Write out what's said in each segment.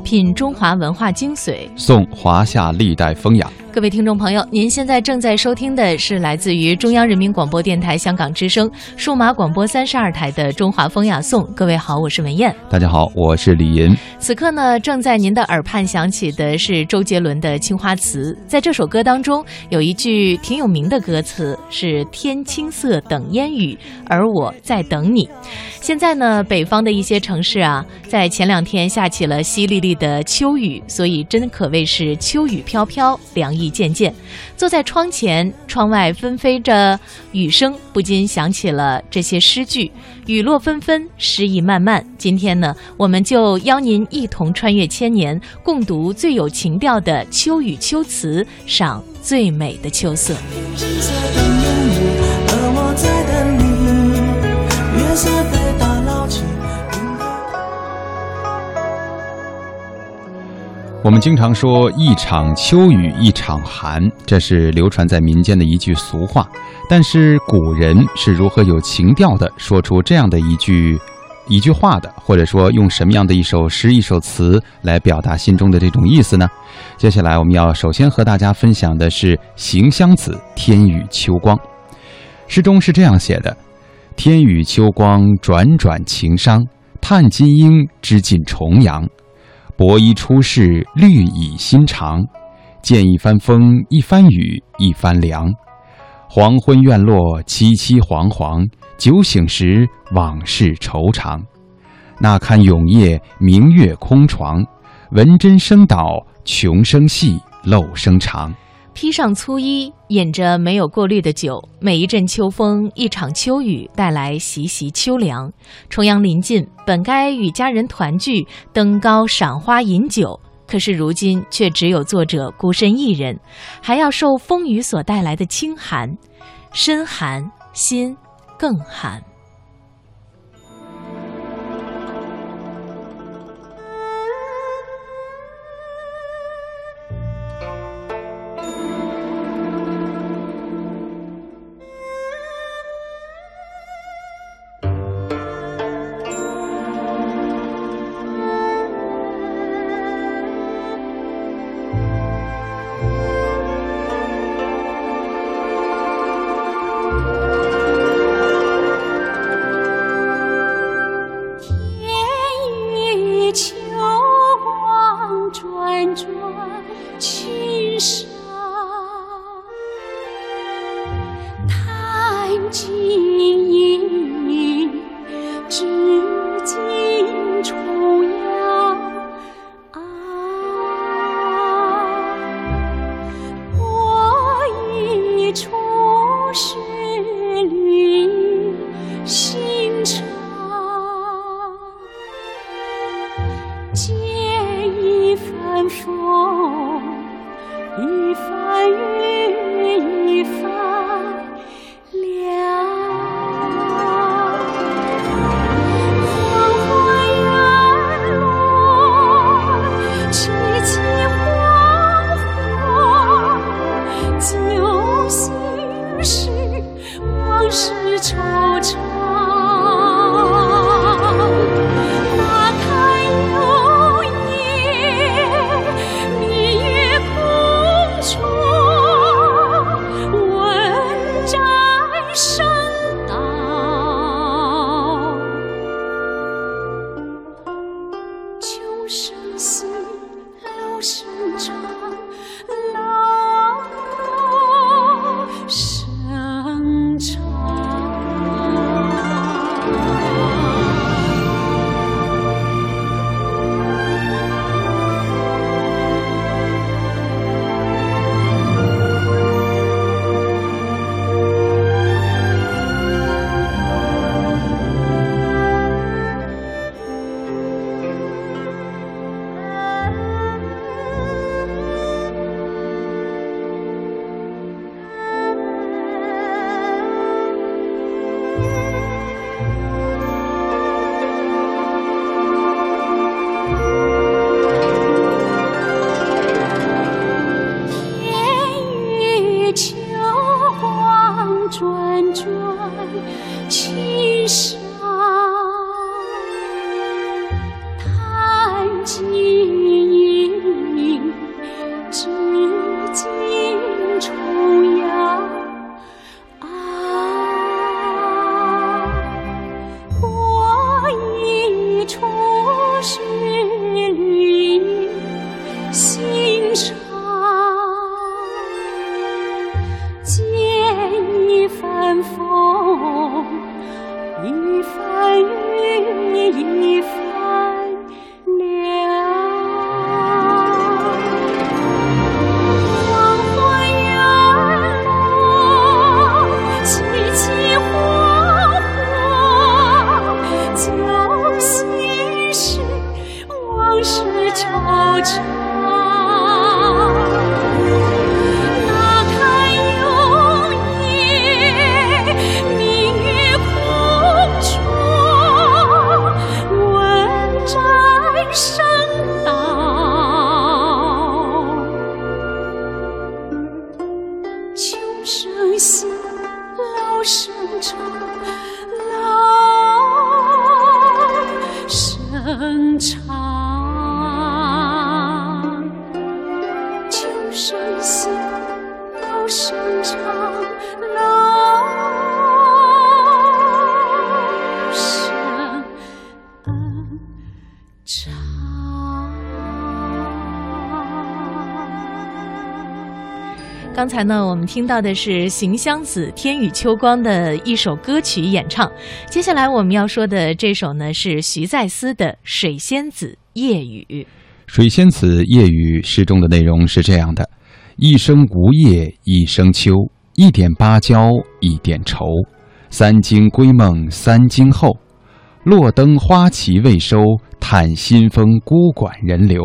品中华文化精髓，颂华夏历代风雅。各位听众朋友，您现在正在收听的是来自于中央人民广播电台香港之声数码广播三十二台的《中华风雅颂》。各位好，我是文燕。大家好，我是李银。此刻呢，正在您的耳畔响起的是周杰伦的《青花瓷》。在这首歌当中，有一句挺有名的歌词是“天青色等烟雨，而我在等你”。现在呢，北方的一些城市啊，在前两天下起了淅沥沥的秋雨，所以真可谓是秋雨飘飘，凉意渐渐。坐在窗前，窗外纷飞着雨声，不禁想起了这些诗句：“雨落纷纷，诗意漫漫。”今天呢，我们就邀您一同穿越千年，共读最有情调的秋雨秋词，赏最美的秋色。我们经常说“一场秋雨一场寒”，这是流传在民间的一句俗话。但是古人是如何有情调的说出这样的一句一句话的？或者说用什么样的一首诗、一首词来表达心中的这种意思呢？接下来我们要首先和大家分享的是《行香子·天雨秋光》。诗中是这样写的：“天雨秋光，转转情伤，叹金鹰知尽重阳。”薄衣出世，绿蚁新长。见一番风，一番雨，一番凉。黄昏院落，凄凄惶惶。酒醒时，往事惆怅。那堪永夜，明月空床。闻砧声倒，穷声细，漏声长。披上粗衣，饮着没有过滤的酒。每一阵秋风，一场秋雨，带来习习秋凉。重阳临近，本该与家人团聚，登高赏花饮酒，可是如今却只有作者孤身一人，还要受风雨所带来的清寒，身寒心更寒。刚才呢，我们听到的是邢湘子《天宇秋光》的一首歌曲演唱。接下来我们要说的这首呢，是徐再思的《水仙子·夜雨》。《水仙子·夜雨》诗中的内容是这样的：一生无叶一生秋，一点芭蕉一点愁。三更归梦三更后，落灯花期未收，叹新风孤馆人流。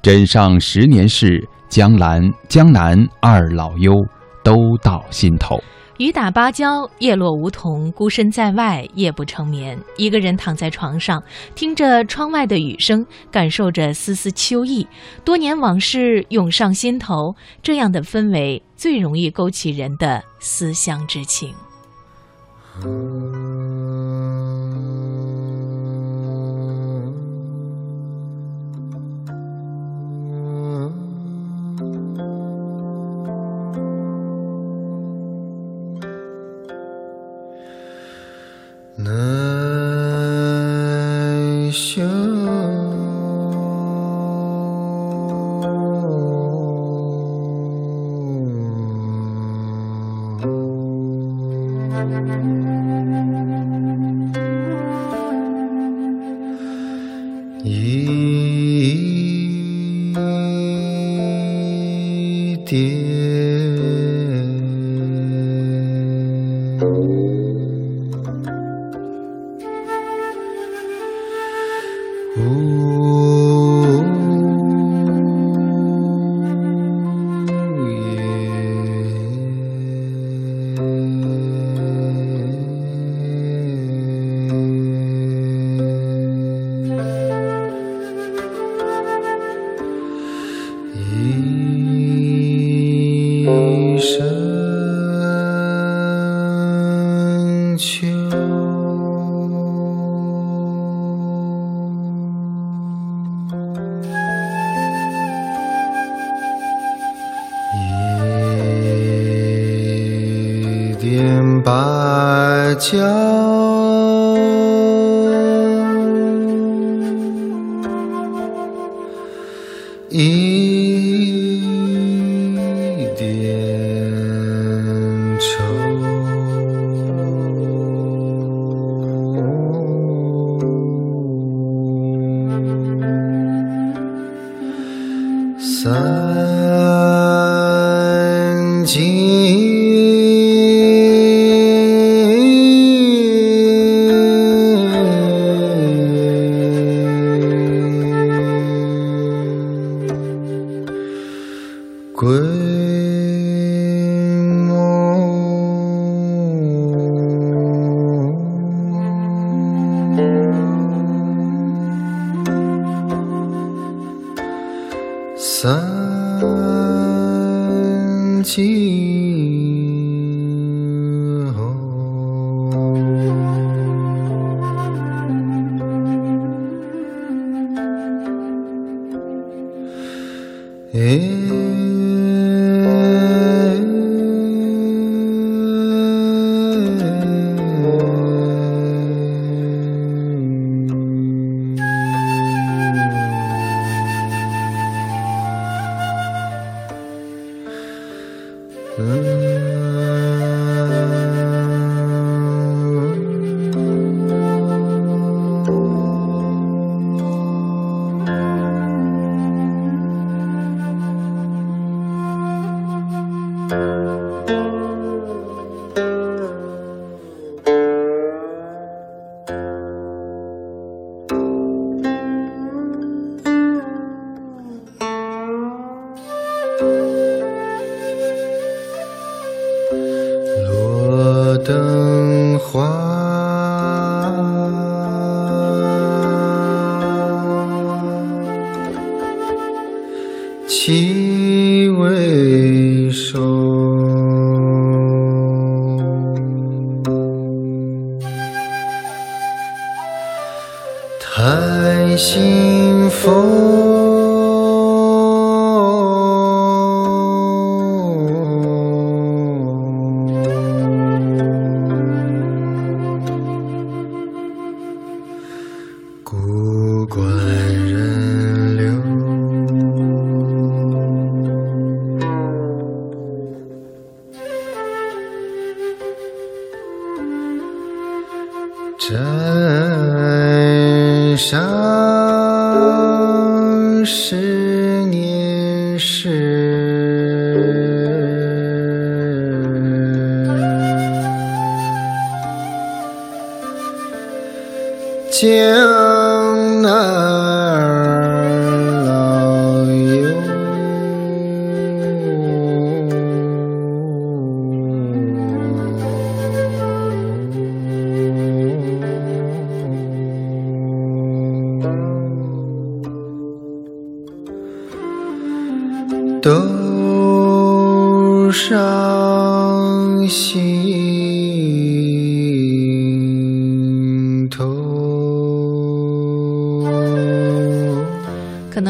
枕上十年事。江南，江南二老忧，都到心头。雨打芭蕉，叶落梧桐，孤身在外，夜不成眠。一个人躺在床上，听着窗外的雨声，感受着丝丝秋意。多年往事涌上心头，这样的氛围最容易勾起人的思乡之情。难消一点。Mm-hmm.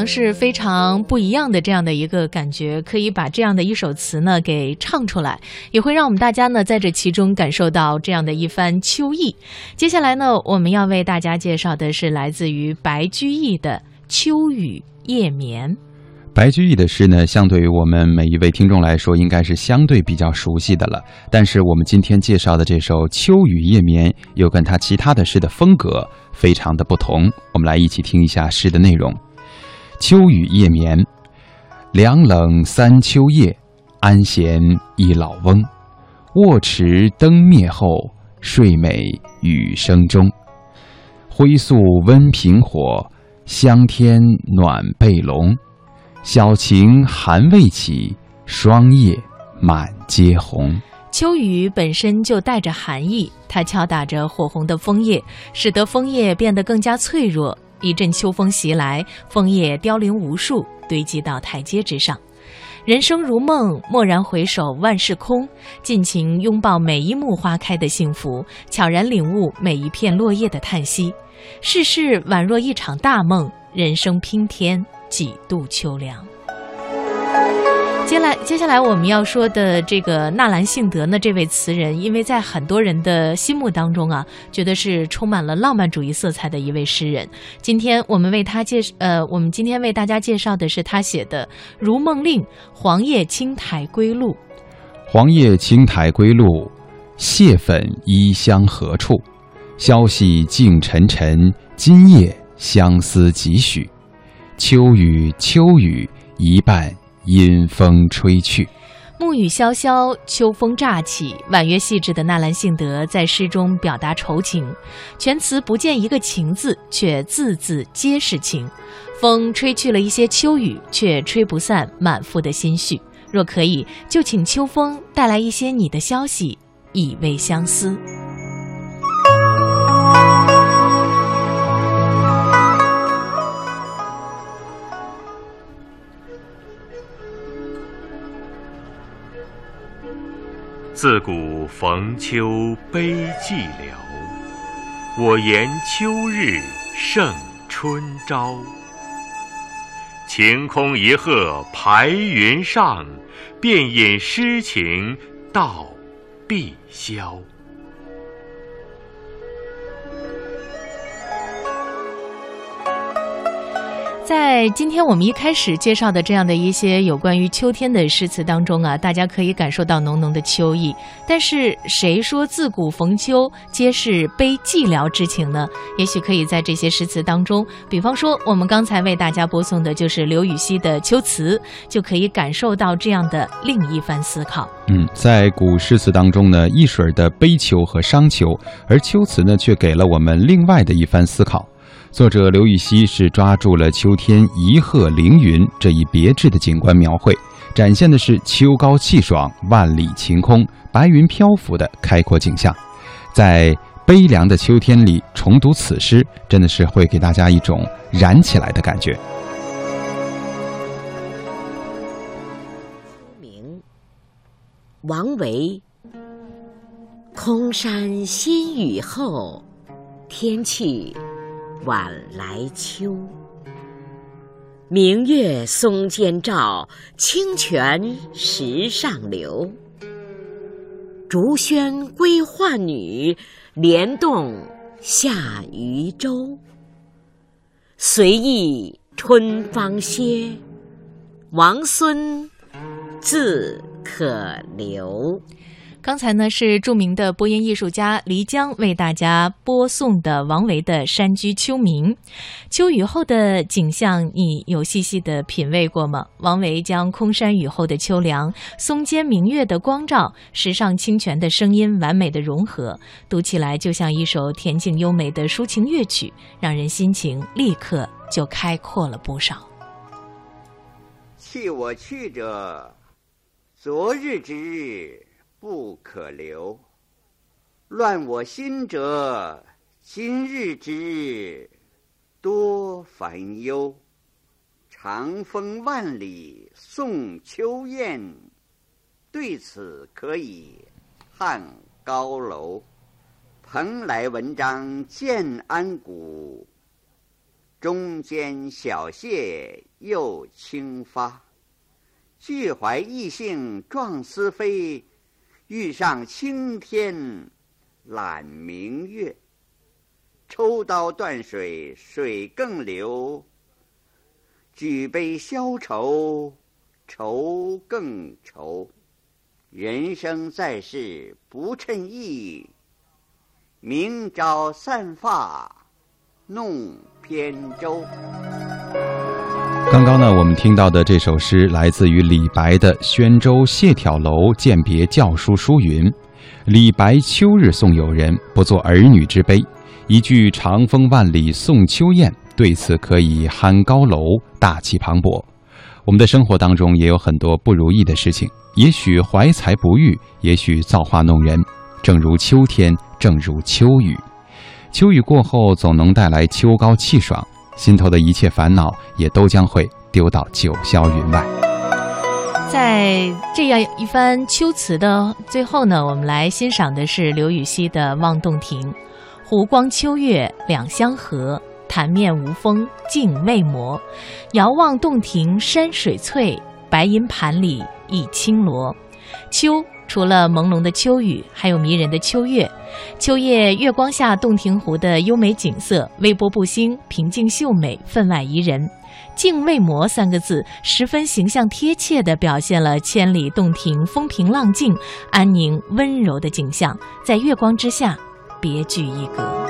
能是非常不一样的这样的一个感觉，可以把这样的一首词呢给唱出来，也会让我们大家呢在这其中感受到这样的一番秋意。接下来呢，我们要为大家介绍的是来自于白居易的《秋雨夜眠》。白居易的诗呢，相对于我们每一位听众来说，应该是相对比较熟悉的了。但是我们今天介绍的这首《秋雨夜眠》，又跟他其他的诗的风格非常的不同。我们来一起听一下诗的内容：秋雨夜眠，凉冷三秋夜，安闲一老翁。卧持灯灭后，睡美雨声中。灰素温平火，香天暖被笼。小晴寒未起，霜叶满阶红。秋雨本身就带着寒意，它敲打着火红的枫叶，使得枫叶变得更加脆弱。一阵秋风袭来，枫叶凋零无数，堆积到台阶之上。人生如梦，蓦然回首，万事空。尽情拥抱每一幕花开的幸福，悄然领悟每一片落叶的叹息。世事宛若一场大梦，人生拼天。几度秋凉。来，接下来我们要说的这个纳兰性德呢，这位词人，因为在很多人的心目当中啊，觉得是充满了浪漫主义色彩的一位诗人。今天我们为他介，呃，我们今天为大家介绍的是他写的《如梦令·黄叶青苔归路》。黄叶青苔归路，蟹粉衣香何处？消息静沉沉，今夜相思几许？秋雨，秋雨，一半阴风吹去。暮雨潇潇，秋风乍起。婉约细致的纳兰性德在诗中表达愁情，全词不见一个情字，却字字皆是情。风吹去了一些秋雨，却吹不散满腹的心绪。若可以，就请秋风带来一些你的消息，以慰相思。自古逢秋悲寂寥，我言秋日胜春朝。晴空一鹤排云上，便引诗情到碧霄。在今天我们一开始介绍的这样的一些有关于秋天的诗词当中啊，大家可以感受到浓浓的秋意。但是谁说自古逢秋皆是悲寂寥之情呢？也许可以在这些诗词当中，比方说我们刚才为大家播送的就是刘禹锡的《秋词》，就可以感受到这样的另一番思考。嗯，在古诗词当中呢，一水的悲秋和伤秋，而秋词呢，却给了我们另外的一番思考。作者刘禹锡是抓住了秋天一鹤凌云这一别致的景观描绘，展现的是秋高气爽、万里晴空、白云漂浮的开阔景象。在悲凉的秋天里重读此诗，真的是会给大家一种燃起来的感觉。明，王维。空山新雨后，天气晚来秋。明月松间照，清泉石上流。竹喧归浣女，莲动下渔舟。随意春芳歇，王孙自可留。刚才呢是著名的播音艺术家黎江为大家播送的王维的《山居秋暝》。秋雨后的景象，你有细细的品味过吗？王维将空山雨后的秋凉、松间明月的光照、石上清泉的声音完美的融合，读起来就像一首恬静优美的抒情乐曲，让人心情立刻就开阔了不少。弃我去者，昨日之日。不可留，乱我心者，今日之日多烦忧。长风万里送秋雁，对此可以汉高楼。蓬莱文章建安骨，中间小谢又清发。俱怀逸兴壮思飞。欲上青天揽明月，抽刀断水水更流。举杯消愁愁更愁，人生在世不称意。明朝散发弄扁舟。刚刚呢，我们听到的这首诗来自于李白的《宣州谢眺楼饯别教书书云》：“李白秋日送友人，不作儿女之悲。一句长风万里送秋雁，对此可以酣高楼，大气磅礴。”我们的生活当中也有很多不如意的事情，也许怀才不遇，也许造化弄人。正如秋天，正如秋雨，秋雨过后总能带来秋高气爽。心头的一切烦恼也都将会丢到九霄云外。在这样一番秋词的最后呢，我们来欣赏的是刘禹锡的《望洞庭》：湖光秋月两相和，潭面无风镜未磨。遥望洞庭山水翠，白银盘里一青螺。秋。除了朦胧的秋雨，还有迷人的秋月。秋夜月光下，洞庭湖的优美景色，微波不兴，平静秀美，分外宜人。静未磨三个字，十分形象贴切地表现了千里洞庭风平浪静、安宁温柔的景象，在月光之下，别具一格。